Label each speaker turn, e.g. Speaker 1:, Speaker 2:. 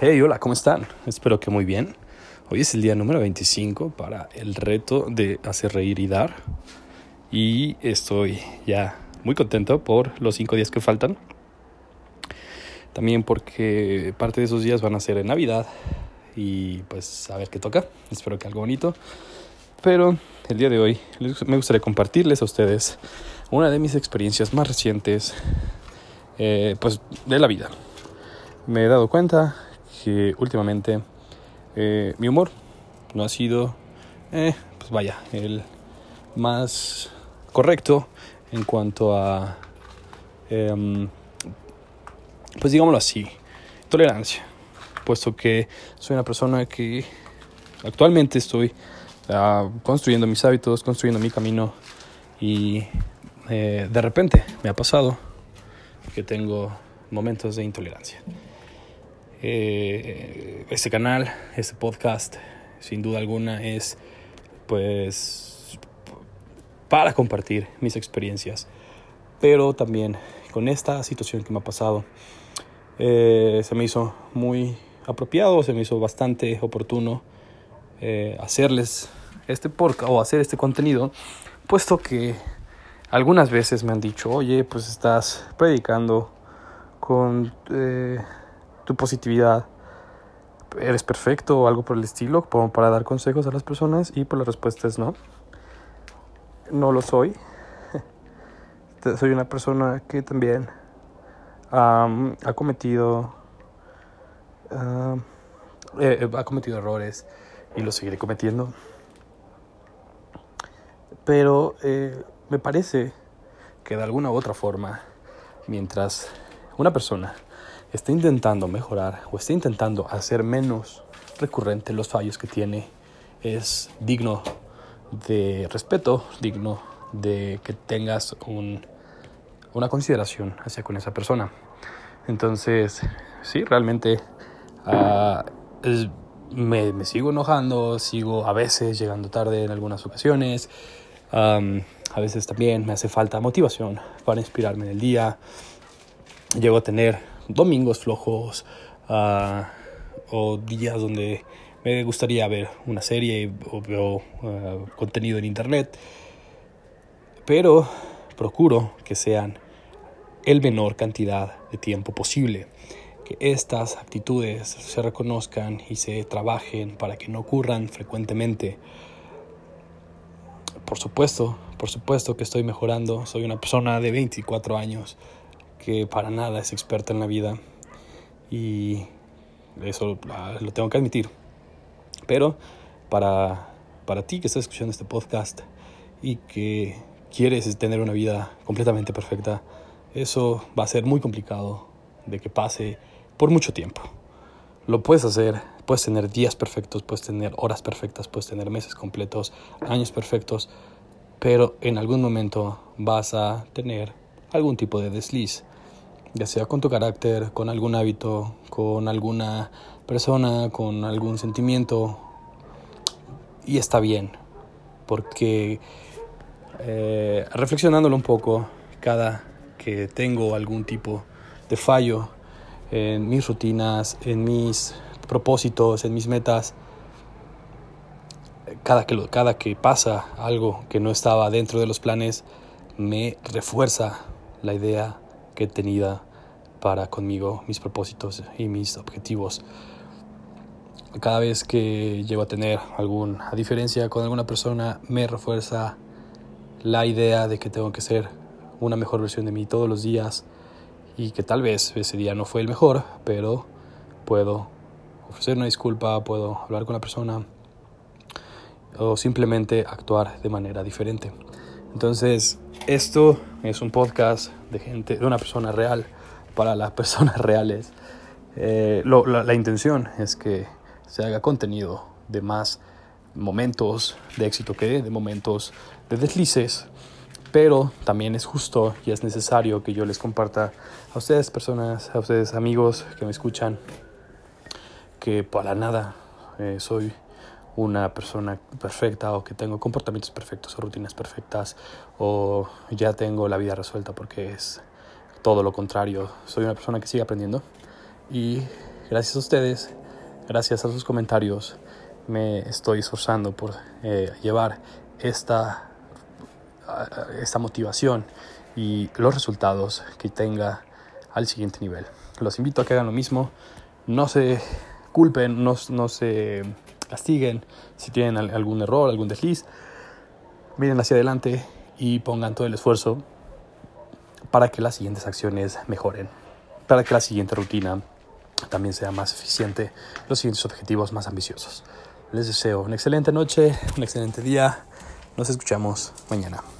Speaker 1: Hey, hola, ¿cómo están? Espero que muy bien. Hoy es el día número 25 para el reto de hacer reír y dar. Y estoy ya muy contento por los cinco días que faltan. También porque parte de esos días van a ser en Navidad. Y pues a ver qué toca. Espero que algo bonito. Pero el día de hoy me gustaría compartirles a ustedes una de mis experiencias más recientes eh, pues de la vida. Me he dado cuenta que últimamente eh, mi humor no ha sido, eh, pues vaya, el más correcto en cuanto a, em, pues digámoslo así, tolerancia, puesto que soy una persona que actualmente estoy uh, construyendo mis hábitos, construyendo mi camino y eh, de repente me ha pasado que tengo momentos de intolerancia. Eh, este canal, este podcast, sin duda alguna es pues para compartir mis experiencias, pero también con esta situación que me ha pasado, eh, se me hizo muy apropiado, se me hizo bastante oportuno eh, hacerles este podcast o hacer este contenido, puesto que algunas veces me han dicho, oye, pues estás predicando con tu positividad, eres perfecto o algo por el estilo, como para dar consejos a las personas y pues la respuesta es no. No lo soy. soy una persona que también ha cometido ha cometido errores y lo seguiré cometiendo. Pero eh, me parece que de alguna u otra forma, mientras una persona está intentando mejorar o está intentando hacer menos recurrente los fallos que tiene, es digno de respeto, digno de que tengas un, una consideración hacia con esa persona. Entonces, sí, realmente uh, me, me, sigo enojando, sigo a veces llegando tarde en algunas ocasiones, a veces también me hace falta motivación para inspirarme en el día, llego a tener domingos flojos uh, o días donde me gustaría ver una serie o veo uh, contenido en internet, pero procuro que sean el menor cantidad de tiempo posible, que estas actitudes se reconozcan y se trabajen para que no ocurran frecuentemente. Por supuesto, por supuesto que estoy mejorando, soy una persona de 24 años que para nada es experta en la vida y eso lo tengo que admitir. Pero para, para ti que estás escuchando este podcast y que quieres tener una vida completamente perfecta, eso va a ser muy complicado de que pase por mucho tiempo. Lo puedes hacer, puedes tener días perfectos, puedes tener horas perfectas, puedes tener meses completos, años perfectos, pero en algún momento vas a tener algún tipo de desliz ya sea con tu carácter, con algún hábito, con alguna persona, con algún sentimiento. Y está bien, porque eh, reflexionándolo un poco, cada que tengo algún tipo de fallo en mis rutinas, en mis propósitos, en mis metas, cada que, cada que pasa algo que no estaba dentro de los planes, me refuerza la idea que tenido para conmigo, mis propósitos y mis objetivos. Cada vez que llego a tener alguna diferencia con alguna persona, me refuerza la idea de que tengo que ser una mejor versión de mí todos los días y que tal vez ese día no fue el mejor, pero puedo ofrecer una disculpa, puedo hablar con la persona o simplemente actuar de manera diferente. Entonces, esto es un podcast de gente, de una persona real, para las personas reales. Eh, la, intención es que se haga contenido de más momentos de éxito que de momentos de deslices, pero también es justo y es necesario que yo les comparta a ustedes personas, a ustedes amigos que me escuchan, que para nada eh, soy una persona perfecta o que tengo comportamientos perfectos o rutinas perfectas o ya tengo la vida resuelta porque es todo lo contrario. Soy una persona que sigue aprendiendo y gracias a ustedes, gracias a sus comentarios, me estoy esforzando por eh, llevar esta, esta motivación y los resultados que tenga al siguiente nivel. Los invito a que hagan lo mismo, no se culpen, no, no se castiguen si tienen algún error, algún desliz, miren hacia adelante y pongan todo el esfuerzo para que las siguientes acciones mejoren, para que la siguiente rutina también sea más eficiente, los siguientes objetivos más ambiciosos. Les deseo una excelente noche, un excelente día. Nos escuchamos mañana.